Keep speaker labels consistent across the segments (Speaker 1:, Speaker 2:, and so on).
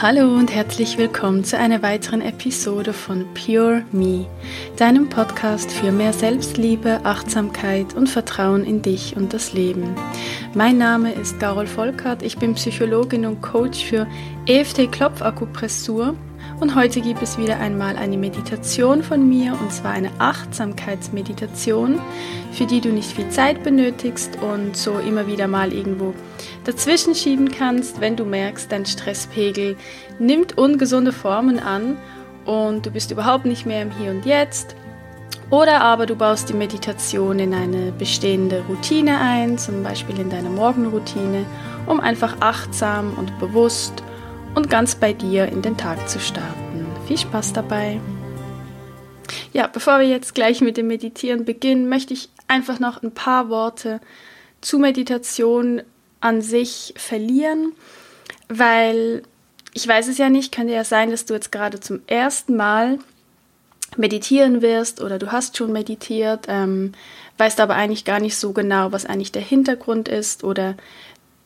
Speaker 1: Hallo und herzlich willkommen zu einer weiteren Episode von Pure Me, deinem Podcast für mehr Selbstliebe, Achtsamkeit und Vertrauen in dich und das Leben. Mein Name ist Carol Volkert, ich bin Psychologin und Coach für EFT-Klopfakupressur und heute gibt es wieder einmal eine Meditation von mir und zwar eine Achtsamkeitsmeditation, für die du nicht viel Zeit benötigst und so immer wieder mal irgendwo dazwischen schieben kannst, wenn du merkst, dein Stresspegel nimmt ungesunde Formen an und du bist überhaupt nicht mehr im Hier und Jetzt. Oder aber du baust die Meditation in eine bestehende Routine ein, zum Beispiel in deine Morgenroutine, um einfach achtsam und bewusst und ganz bei dir in den Tag zu starten. Viel Spaß dabei! Ja, bevor wir jetzt gleich mit dem Meditieren beginnen, möchte ich einfach noch ein paar Worte zu Meditation an sich verlieren, weil ich weiß es ja nicht, könnte ja sein, dass du jetzt gerade zum ersten Mal meditieren wirst oder du hast schon meditiert, ähm, weißt aber eigentlich gar nicht so genau, was eigentlich der Hintergrund ist oder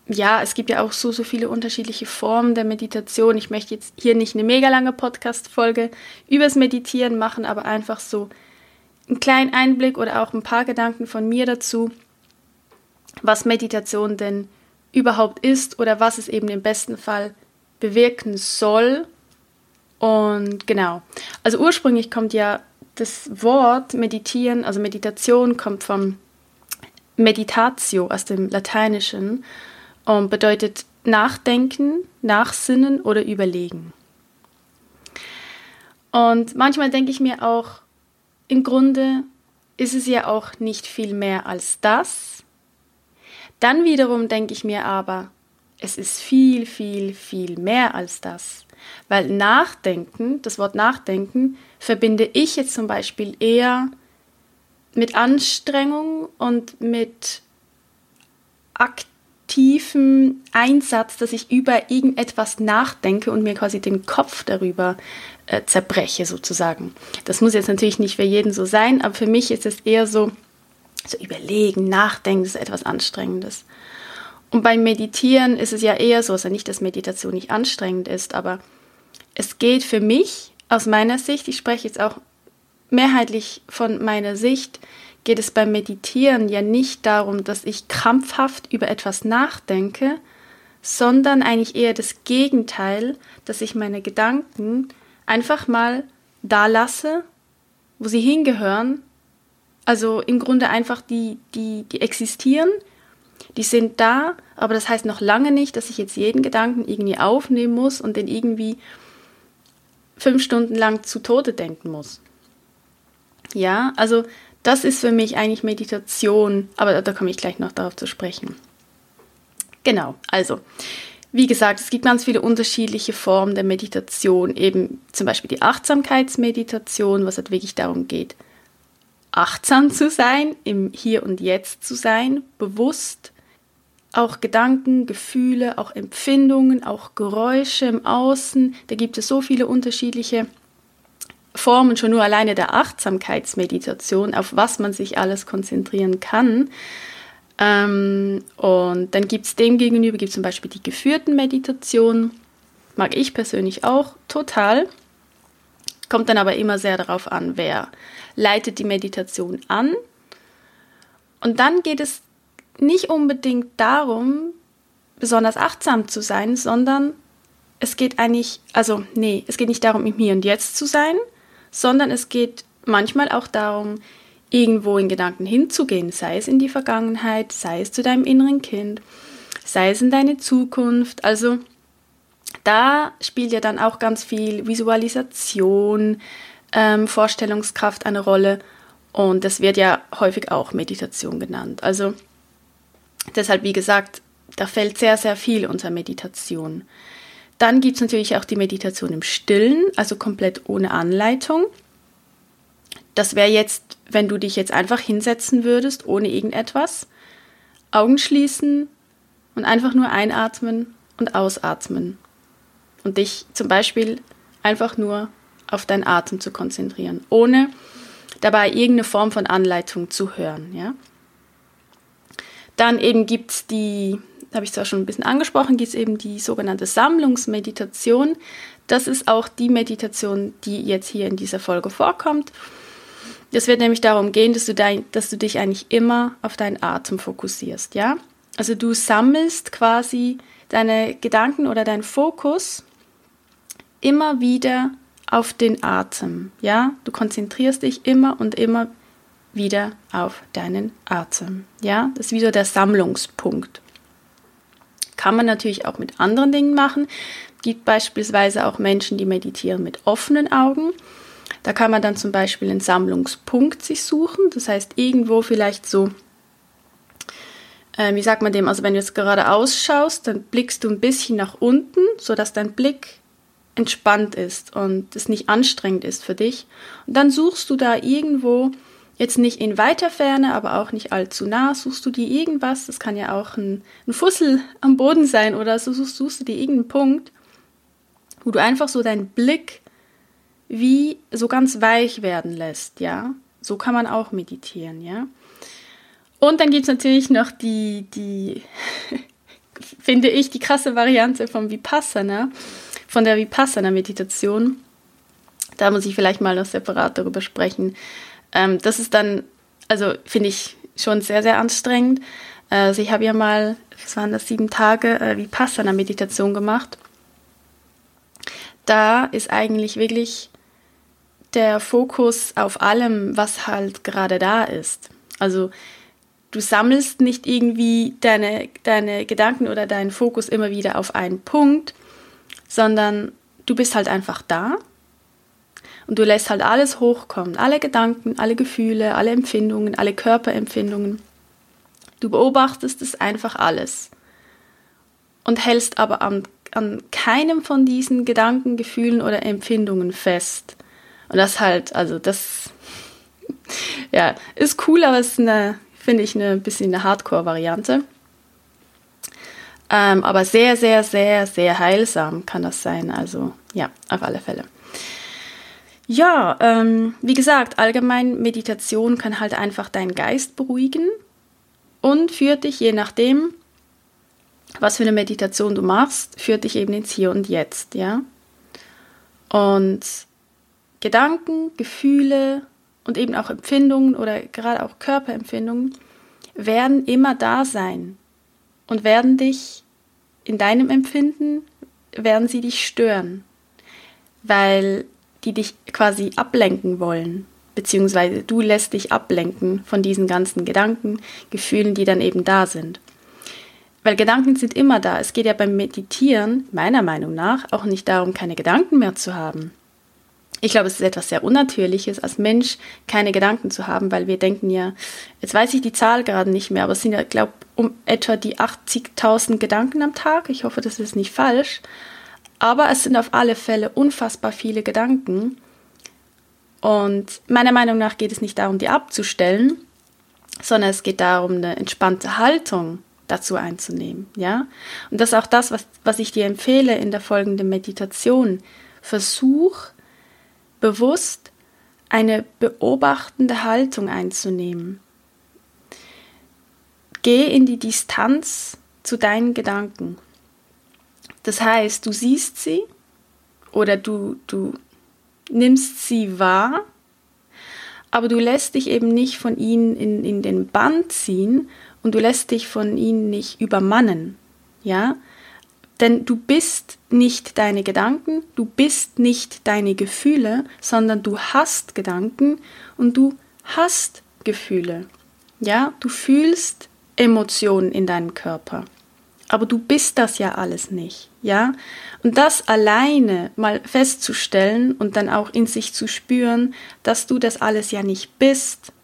Speaker 1: ja, es gibt ja auch so, so viele unterschiedliche Formen der Meditation. Ich möchte jetzt hier nicht eine mega lange Podcast-Folge übers Meditieren machen, aber einfach so einen kleinen Einblick oder auch ein paar Gedanken von mir dazu, was Meditation denn überhaupt ist oder was es eben im besten Fall bewirken soll. Und genau, also ursprünglich kommt ja das Wort meditieren, also Meditation kommt vom Meditatio aus dem Lateinischen und bedeutet nachdenken, nachsinnen oder überlegen. Und manchmal denke ich mir auch, im Grunde ist es ja auch nicht viel mehr als das. Dann wiederum denke ich mir aber, es ist viel, viel, viel mehr als das. Weil Nachdenken, das Wort Nachdenken, verbinde ich jetzt zum Beispiel eher mit Anstrengung und mit Aktivität tiefen Einsatz, dass ich über irgendetwas nachdenke und mir quasi den Kopf darüber äh, zerbreche, sozusagen. Das muss jetzt natürlich nicht für jeden so sein, aber für mich ist es eher so, so überlegen, nachdenken, das ist etwas Anstrengendes. Und beim Meditieren ist es ja eher so, also nicht, dass Meditation nicht anstrengend ist, aber es geht für mich aus meiner Sicht, ich spreche jetzt auch mehrheitlich von meiner Sicht, geht es beim Meditieren ja nicht darum, dass ich krampfhaft über etwas nachdenke, sondern eigentlich eher das Gegenteil, dass ich meine Gedanken einfach mal da lasse, wo sie hingehören. Also im Grunde einfach die, die, die existieren, die sind da, aber das heißt noch lange nicht, dass ich jetzt jeden Gedanken irgendwie aufnehmen muss und den irgendwie fünf Stunden lang zu Tode denken muss. Ja, also das ist für mich eigentlich Meditation, aber da komme ich gleich noch darauf zu sprechen. Genau, also wie gesagt, es gibt ganz viele unterschiedliche Formen der Meditation, eben zum Beispiel die Achtsamkeitsmeditation, was halt wirklich darum geht, achtsam zu sein, im Hier und Jetzt zu sein, bewusst, auch Gedanken, Gefühle, auch Empfindungen, auch Geräusche im Außen, da gibt es so viele unterschiedliche Formen schon nur alleine der Achtsamkeitsmeditation, auf was man sich alles konzentrieren kann. Ähm, und dann gibt es dem gegenüber gibt zum Beispiel die geführten Meditationen, mag ich persönlich auch total. Kommt dann aber immer sehr darauf an, wer leitet die Meditation an. Und dann geht es nicht unbedingt darum, besonders achtsam zu sein, sondern es geht eigentlich, also nee, es geht nicht darum, im Hier und Jetzt zu sein, sondern es geht manchmal auch darum, irgendwo in Gedanken hinzugehen, sei es in die Vergangenheit, sei es zu deinem inneren Kind, sei es in deine Zukunft. Also da spielt ja dann auch ganz viel Visualisation, ähm, Vorstellungskraft eine Rolle und das wird ja häufig auch Meditation genannt. Also deshalb, wie gesagt, da fällt sehr, sehr viel unter Meditation. Dann gibt es natürlich auch die Meditation im Stillen, also komplett ohne Anleitung. Das wäre jetzt, wenn du dich jetzt einfach hinsetzen würdest, ohne irgendetwas, Augen schließen und einfach nur einatmen und ausatmen. Und dich zum Beispiel einfach nur auf deinen Atem zu konzentrieren, ohne dabei irgendeine Form von Anleitung zu hören. Ja? Dann eben gibt es die habe ich zwar schon ein bisschen angesprochen, gibt es eben die sogenannte Sammlungsmeditation. Das ist auch die Meditation, die jetzt hier in dieser Folge vorkommt. Es wird nämlich darum gehen, dass du, dein, dass du dich eigentlich immer auf deinen Atem fokussierst, ja? Also du sammelst quasi deine Gedanken oder deinen Fokus immer wieder auf den Atem, ja? Du konzentrierst dich immer und immer wieder auf deinen Atem, ja? Das ist wieder der Sammlungspunkt. Kann man natürlich auch mit anderen Dingen machen. Gibt beispielsweise auch Menschen, die meditieren mit offenen Augen. Da kann man dann zum Beispiel einen Sammlungspunkt sich suchen. Das heißt, irgendwo vielleicht so, äh, wie sagt man dem, also wenn du jetzt gerade ausschaust, dann blickst du ein bisschen nach unten, sodass dein Blick entspannt ist und es nicht anstrengend ist für dich. Und dann suchst du da irgendwo, jetzt nicht in weiter Ferne, aber auch nicht allzu nah, suchst du dir irgendwas, das kann ja auch ein, ein Fussel am Boden sein oder so suchst, suchst du dir irgendeinen Punkt, wo du einfach so deinen Blick wie so ganz weich werden lässt, ja. So kann man auch meditieren, ja. Und dann gibt es natürlich noch die, die finde ich, die krasse Variante vom Vipassana, von der Vipassana-Meditation. Da muss ich vielleicht mal noch separat darüber sprechen. Ähm, das ist dann, also finde ich schon sehr, sehr anstrengend. Also ich habe ja mal, es waren das sieben Tage, äh, Vipassana-Meditation gemacht. Da ist eigentlich wirklich der Fokus auf allem, was halt gerade da ist. Also du sammelst nicht irgendwie deine, deine Gedanken oder deinen Fokus immer wieder auf einen Punkt, sondern du bist halt einfach da und du lässt halt alles hochkommen, alle Gedanken, alle Gefühle, alle Empfindungen, alle Körperempfindungen. Du beobachtest es einfach alles und hältst aber an, an keinem von diesen Gedanken, Gefühlen oder Empfindungen fest. Und das halt, also das, ja, ist cool, aber es ist finde ich, eine bisschen eine Hardcore-Variante. Ähm, aber sehr, sehr, sehr, sehr heilsam kann das sein. Also ja, auf alle Fälle. Ja, ähm, wie gesagt, allgemein Meditation kann halt einfach deinen Geist beruhigen und führt dich, je nachdem, was für eine Meditation du machst, führt dich eben ins Hier und Jetzt, ja. Und Gedanken, Gefühle und eben auch Empfindungen oder gerade auch Körperempfindungen werden immer da sein und werden dich in deinem Empfinden, werden sie dich stören, weil die dich quasi ablenken wollen, beziehungsweise du lässt dich ablenken von diesen ganzen Gedanken, Gefühlen, die dann eben da sind. Weil Gedanken sind immer da. Es geht ja beim Meditieren, meiner Meinung nach, auch nicht darum, keine Gedanken mehr zu haben. Ich glaube, es ist etwas sehr Unnatürliches, als Mensch keine Gedanken zu haben, weil wir denken ja, jetzt weiß ich die Zahl gerade nicht mehr, aber es sind ja, glaube um etwa die 80.000 Gedanken am Tag. Ich hoffe, das ist nicht falsch. Aber es sind auf alle Fälle unfassbar viele Gedanken. Und meiner Meinung nach geht es nicht darum, die abzustellen, sondern es geht darum, eine entspannte Haltung dazu einzunehmen. Ja? Und das ist auch das, was, was ich dir empfehle in der folgenden Meditation. Versuch, bewusst eine beobachtende Haltung einzunehmen. Geh in die Distanz zu deinen Gedanken. Das heißt, du siehst sie oder du, du nimmst sie wahr, aber du lässt dich eben nicht von ihnen in, in den Bann ziehen und du lässt dich von ihnen nicht übermannen. Ja, denn du bist nicht deine Gedanken, du bist nicht deine Gefühle, sondern du hast Gedanken und du hast Gefühle. Ja, du fühlst Emotionen in deinem Körper. Aber du bist das ja alles nicht, ja? Und das alleine mal festzustellen und dann auch in sich zu spüren, dass du das alles ja nicht bist,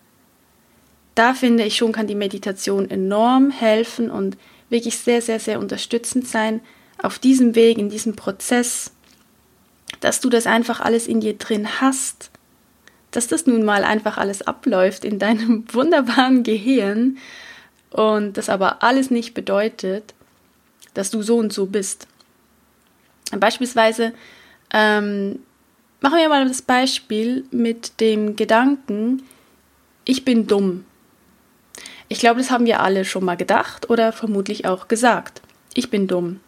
Speaker 1: da finde ich schon, kann die Meditation enorm helfen und wirklich sehr, sehr, sehr unterstützend sein, auf diesem Weg, in diesem Prozess, dass du das einfach alles in dir drin hast, dass das nun mal einfach alles abläuft in deinem wunderbaren Gehirn und das aber alles nicht bedeutet, dass du so und so bist. Beispielsweise ähm, machen wir mal das Beispiel mit dem Gedanken, ich bin dumm. Ich glaube, das haben wir alle schon mal gedacht oder vermutlich auch gesagt. ich bin dumm.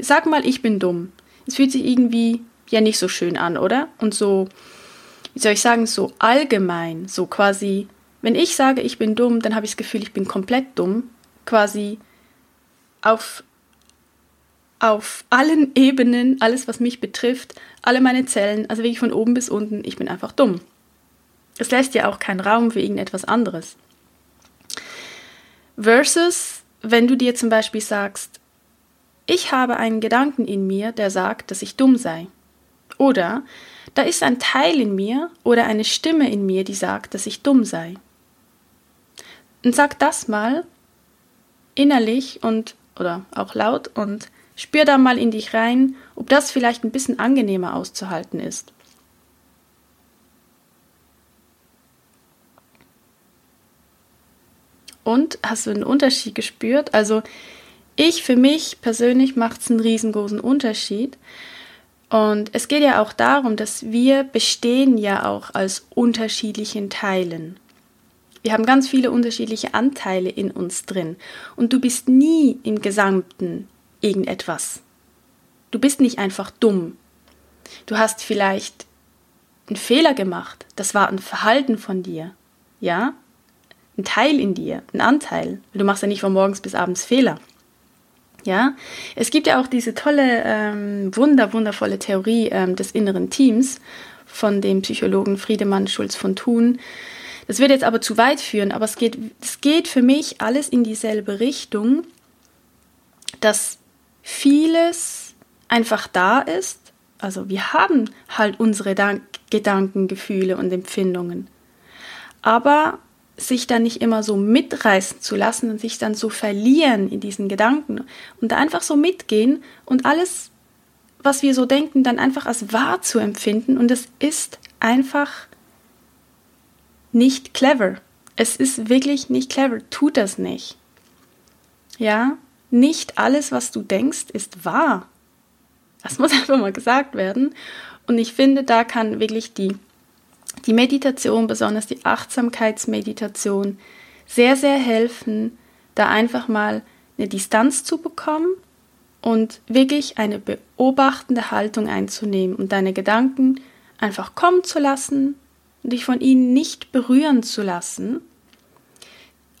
Speaker 1: Sag mal, ich bin dumm. Es fühlt sich irgendwie ja nicht so schön an, oder? Und so, wie soll ich sagen, so allgemein, so quasi, wenn ich sage, ich bin dumm, dann habe ich das Gefühl, ich bin komplett dumm, quasi auf, auf allen Ebenen, alles, was mich betrifft, alle meine Zellen, also wirklich von oben bis unten, ich bin einfach dumm. Es lässt ja auch keinen Raum für irgendetwas anderes. Versus, wenn du dir zum Beispiel sagst, ich habe einen Gedanken in mir, der sagt, dass ich dumm sei. Oder da ist ein Teil in mir oder eine Stimme in mir, die sagt, dass ich dumm sei. Und sag das mal innerlich und oder auch laut und spür da mal in dich rein, ob das vielleicht ein bisschen angenehmer auszuhalten ist. Und hast du einen Unterschied gespürt? Also ich für mich persönlich macht es einen riesengroßen Unterschied. Und es geht ja auch darum, dass wir bestehen ja auch als unterschiedlichen Teilen. Wir haben ganz viele unterschiedliche Anteile in uns drin. Und du bist nie im Gesamten irgendetwas. Du bist nicht einfach dumm. Du hast vielleicht einen Fehler gemacht. Das war ein Verhalten von dir. Ja? Ein Teil in dir, ein Anteil. Du machst ja nicht von morgens bis abends Fehler. Ja, es gibt ja auch diese tolle, ähm, wunder, wundervolle Theorie ähm, des inneren Teams von dem Psychologen Friedemann Schulz von Thun, das wird jetzt aber zu weit führen, aber es geht, es geht für mich alles in dieselbe Richtung, dass vieles einfach da ist. Also wir haben halt unsere Dank Gedanken, Gefühle und Empfindungen. Aber sich dann nicht immer so mitreißen zu lassen und sich dann so verlieren in diesen Gedanken und einfach so mitgehen und alles, was wir so denken, dann einfach als wahr zu empfinden. Und es ist einfach nicht clever. Es ist wirklich nicht clever. Tut das nicht. Ja, nicht alles, was du denkst, ist wahr. Das muss einfach mal gesagt werden. Und ich finde, da kann wirklich die, die Meditation, besonders die Achtsamkeitsmeditation, sehr, sehr helfen, da einfach mal eine Distanz zu bekommen und wirklich eine beobachtende Haltung einzunehmen und deine Gedanken einfach kommen zu lassen, dich von ihnen nicht berühren zu lassen,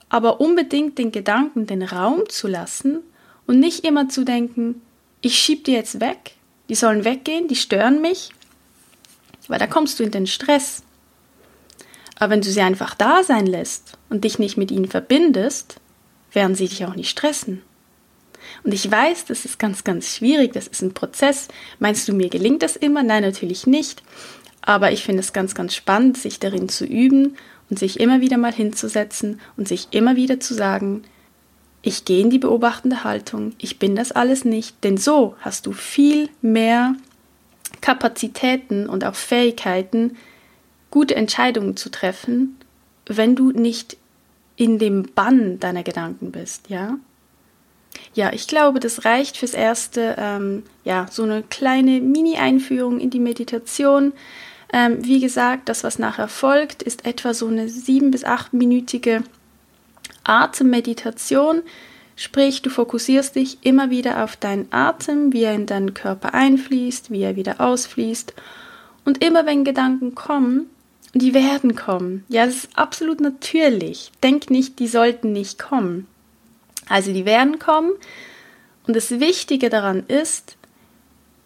Speaker 1: aber unbedingt den Gedanken den Raum zu lassen und nicht immer zu denken, ich schieb die jetzt weg, die sollen weggehen, die stören mich, weil da kommst du in den Stress. Aber wenn du sie einfach da sein lässt und dich nicht mit ihnen verbindest, werden sie dich auch nicht stressen. Und ich weiß, das ist ganz, ganz schwierig, das ist ein Prozess. Meinst du, mir gelingt das immer? Nein, natürlich nicht. Aber ich finde es ganz, ganz spannend, sich darin zu üben und sich immer wieder mal hinzusetzen und sich immer wieder zu sagen, ich gehe in die beobachtende Haltung, ich bin das alles nicht, denn so hast du viel mehr Kapazitäten und auch Fähigkeiten, gute Entscheidungen zu treffen, wenn du nicht in dem Bann deiner Gedanken bist, ja? Ja, ich glaube, das reicht fürs Erste. Ähm, ja, so eine kleine Mini-Einführung in die Meditation. Ähm, wie gesagt, das, was nachher folgt, ist etwa so eine sieben- bis achtminütige Atemmeditation. Sprich, du fokussierst dich immer wieder auf deinen Atem, wie er in deinen Körper einfließt, wie er wieder ausfließt. Und immer wenn Gedanken kommen, die werden kommen, ja, das ist absolut natürlich. Denk nicht, die sollten nicht kommen. Also die werden kommen. Und das Wichtige daran ist,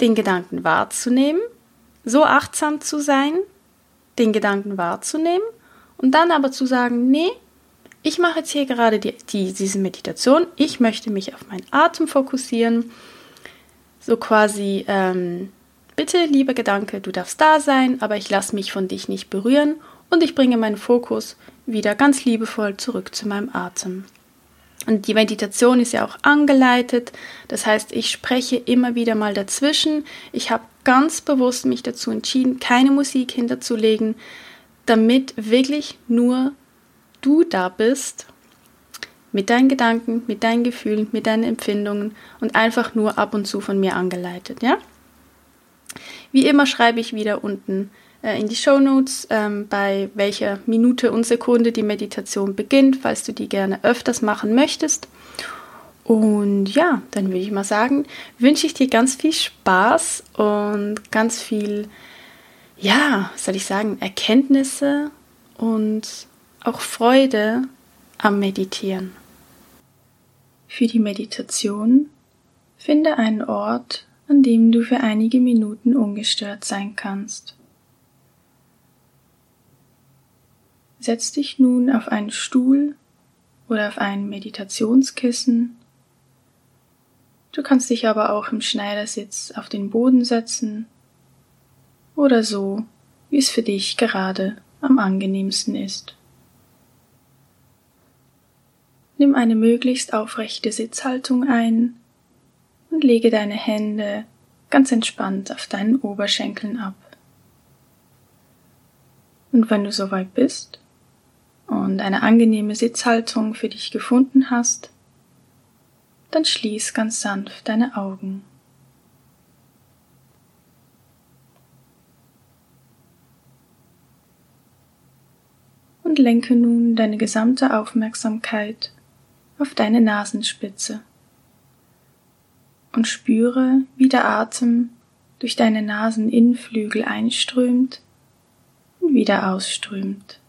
Speaker 1: den Gedanken wahrzunehmen so achtsam zu sein, den Gedanken wahrzunehmen und dann aber zu sagen, nee, ich mache jetzt hier gerade die, die, diese Meditation, ich möchte mich auf meinen Atem fokussieren, so quasi, ähm, bitte, lieber Gedanke, du darfst da sein, aber ich lasse mich von dich nicht berühren und ich bringe meinen Fokus wieder ganz liebevoll zurück zu meinem Atem. Und die Meditation ist ja auch angeleitet. Das heißt, ich spreche immer wieder mal dazwischen. Ich habe ganz bewusst mich dazu entschieden, keine Musik hinterzulegen, damit wirklich nur du da bist mit deinen Gedanken, mit deinen Gefühlen, mit deinen Empfindungen und einfach nur ab und zu von mir angeleitet, ja? Wie immer schreibe ich wieder unten in die Show Notes, ähm, bei welcher Minute und Sekunde die Meditation beginnt, falls du die gerne öfters machen möchtest. Und ja, dann würde ich mal sagen, wünsche ich dir ganz viel Spaß und ganz viel, ja, soll ich sagen, Erkenntnisse und auch Freude am Meditieren. Für die Meditation finde einen Ort, an dem du für einige Minuten ungestört sein kannst. Setz dich nun auf einen Stuhl oder auf ein Meditationskissen. Du kannst dich aber auch im Schneidersitz auf den Boden setzen oder so, wie es für dich gerade am angenehmsten ist. Nimm eine möglichst aufrechte Sitzhaltung ein und lege deine Hände ganz entspannt auf deinen Oberschenkeln ab. Und wenn du soweit bist und eine angenehme Sitzhaltung für dich gefunden hast, dann schließ ganz sanft deine Augen. Und lenke nun deine gesamte Aufmerksamkeit auf deine Nasenspitze und spüre, wie der Atem durch deine Naseninnenflügel einströmt und wieder ausströmt.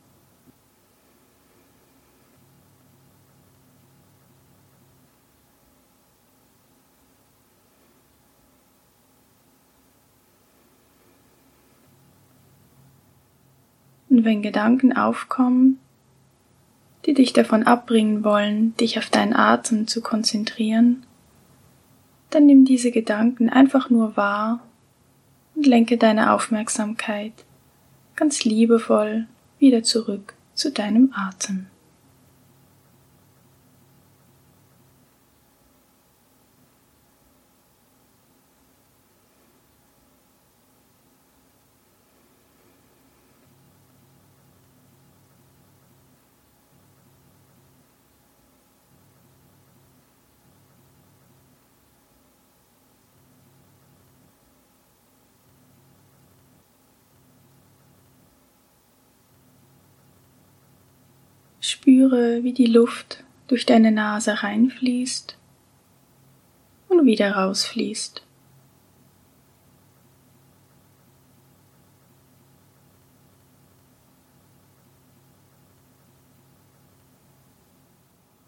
Speaker 1: Und wenn Gedanken aufkommen, die dich davon abbringen wollen, dich auf deinen Atem zu konzentrieren, dann nimm diese Gedanken einfach nur wahr und lenke deine Aufmerksamkeit ganz liebevoll wieder zurück zu deinem Atem. Spüre, wie die Luft durch deine Nase reinfließt und wieder rausfließt.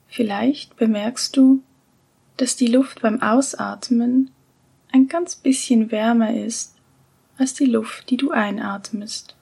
Speaker 1: Vielleicht bemerkst du, dass die Luft beim Ausatmen ein ganz bisschen wärmer ist als die Luft, die du einatmest.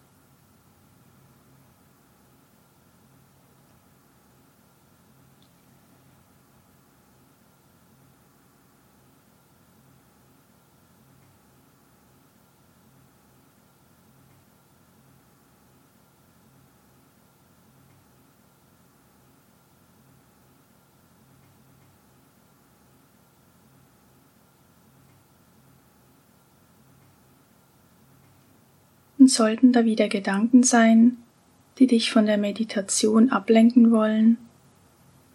Speaker 1: Und sollten da wieder Gedanken sein, die dich von der Meditation ablenken wollen,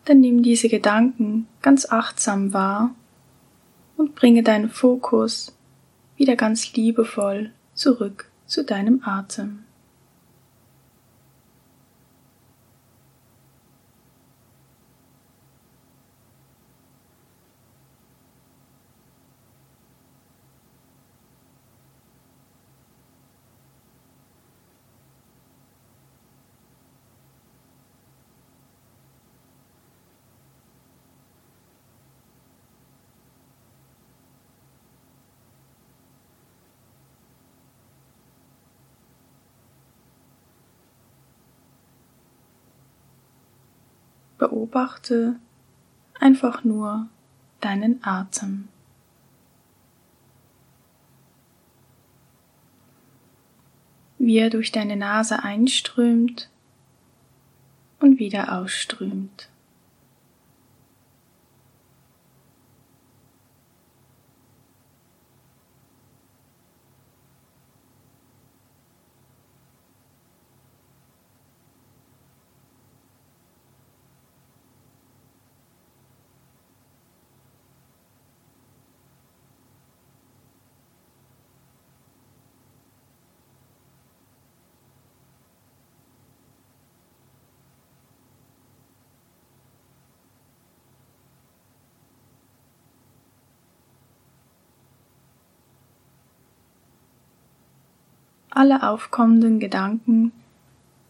Speaker 1: dann nimm diese Gedanken ganz achtsam wahr und bringe deinen Fokus wieder ganz liebevoll zurück zu deinem Atem. Beobachte einfach nur deinen Atem. Wie er durch deine Nase einströmt und wieder ausströmt. Alle aufkommenden Gedanken,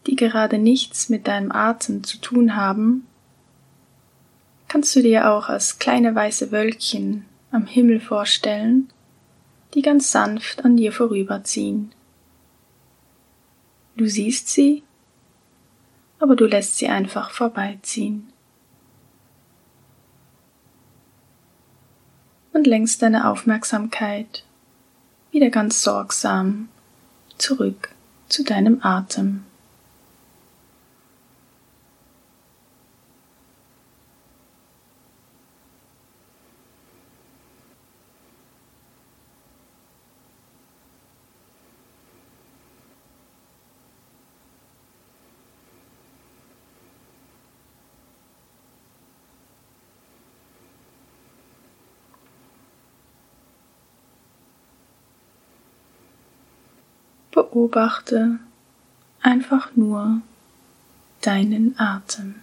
Speaker 1: die gerade nichts mit deinem Atem zu tun haben, kannst du dir auch als kleine weiße Wölkchen am Himmel vorstellen, die ganz sanft an dir vorüberziehen. Du siehst sie, aber du lässt sie einfach vorbeiziehen. Und lenkst deine Aufmerksamkeit wieder ganz sorgsam zurück zu deinem Atem. Beobachte einfach nur deinen Atem.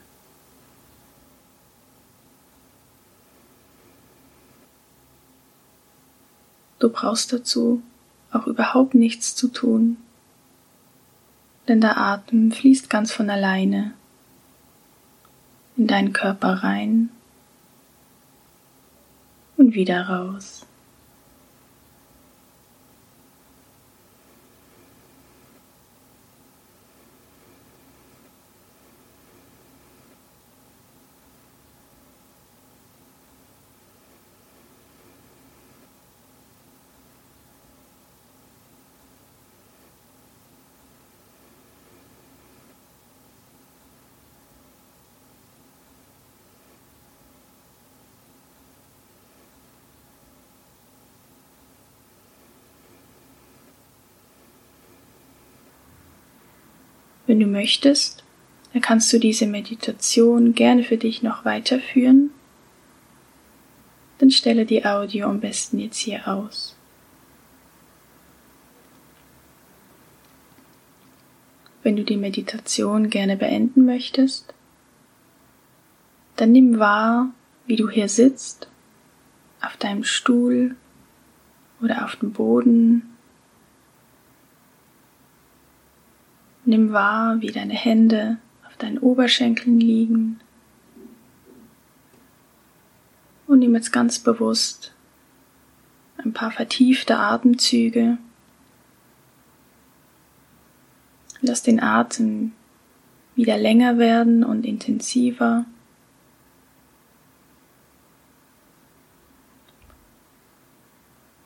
Speaker 1: Du brauchst dazu auch überhaupt nichts zu tun, denn der Atem fließt ganz von alleine in deinen Körper rein und wieder raus. Wenn du möchtest, dann kannst du diese Meditation gerne für dich noch weiterführen. Dann stelle die Audio am besten jetzt hier aus. Wenn du die Meditation gerne beenden möchtest, dann nimm wahr, wie du hier sitzt, auf deinem Stuhl oder auf dem Boden Nimm wahr, wie deine Hände auf deinen Oberschenkeln liegen. Und nimm jetzt ganz bewusst ein paar vertiefte Atemzüge. Lass den Atem wieder länger werden und intensiver.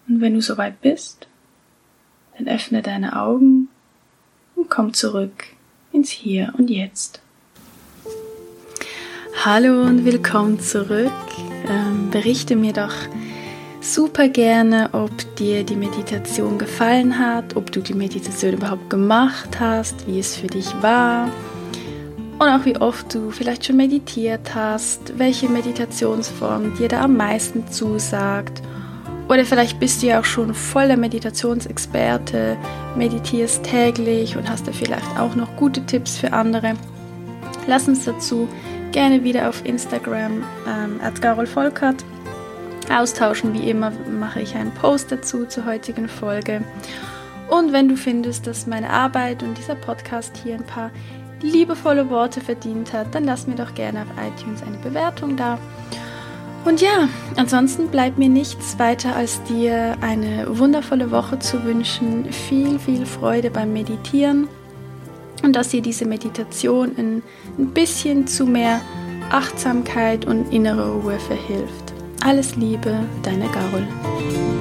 Speaker 1: Und wenn du soweit bist, dann öffne deine Augen komm zurück ins Hier und Jetzt. Hallo und willkommen zurück. Ähm, berichte mir doch super gerne, ob dir die Meditation gefallen hat, ob du die Meditation überhaupt gemacht hast, wie es für dich war und auch wie oft du vielleicht schon meditiert hast, welche Meditationsform dir da am meisten zusagt oder vielleicht bist du ja auch schon voller Meditationsexperte, meditierst täglich und hast da vielleicht auch noch gute Tipps für andere. Lass uns dazu gerne wieder auf Instagram ähm, at Carol Volkert austauschen. Wie immer mache ich einen Post dazu zur heutigen Folge. Und wenn du findest, dass meine Arbeit und dieser Podcast hier ein paar liebevolle Worte verdient hat, dann lass mir doch gerne auf iTunes eine Bewertung da. Und ja, ansonsten bleibt mir nichts weiter als dir eine wundervolle Woche zu wünschen, viel, viel Freude beim Meditieren und dass dir diese Meditation ein, bisschen zu mehr Achtsamkeit und innere Ruhe verhilft. Alles Liebe, deine Gaul.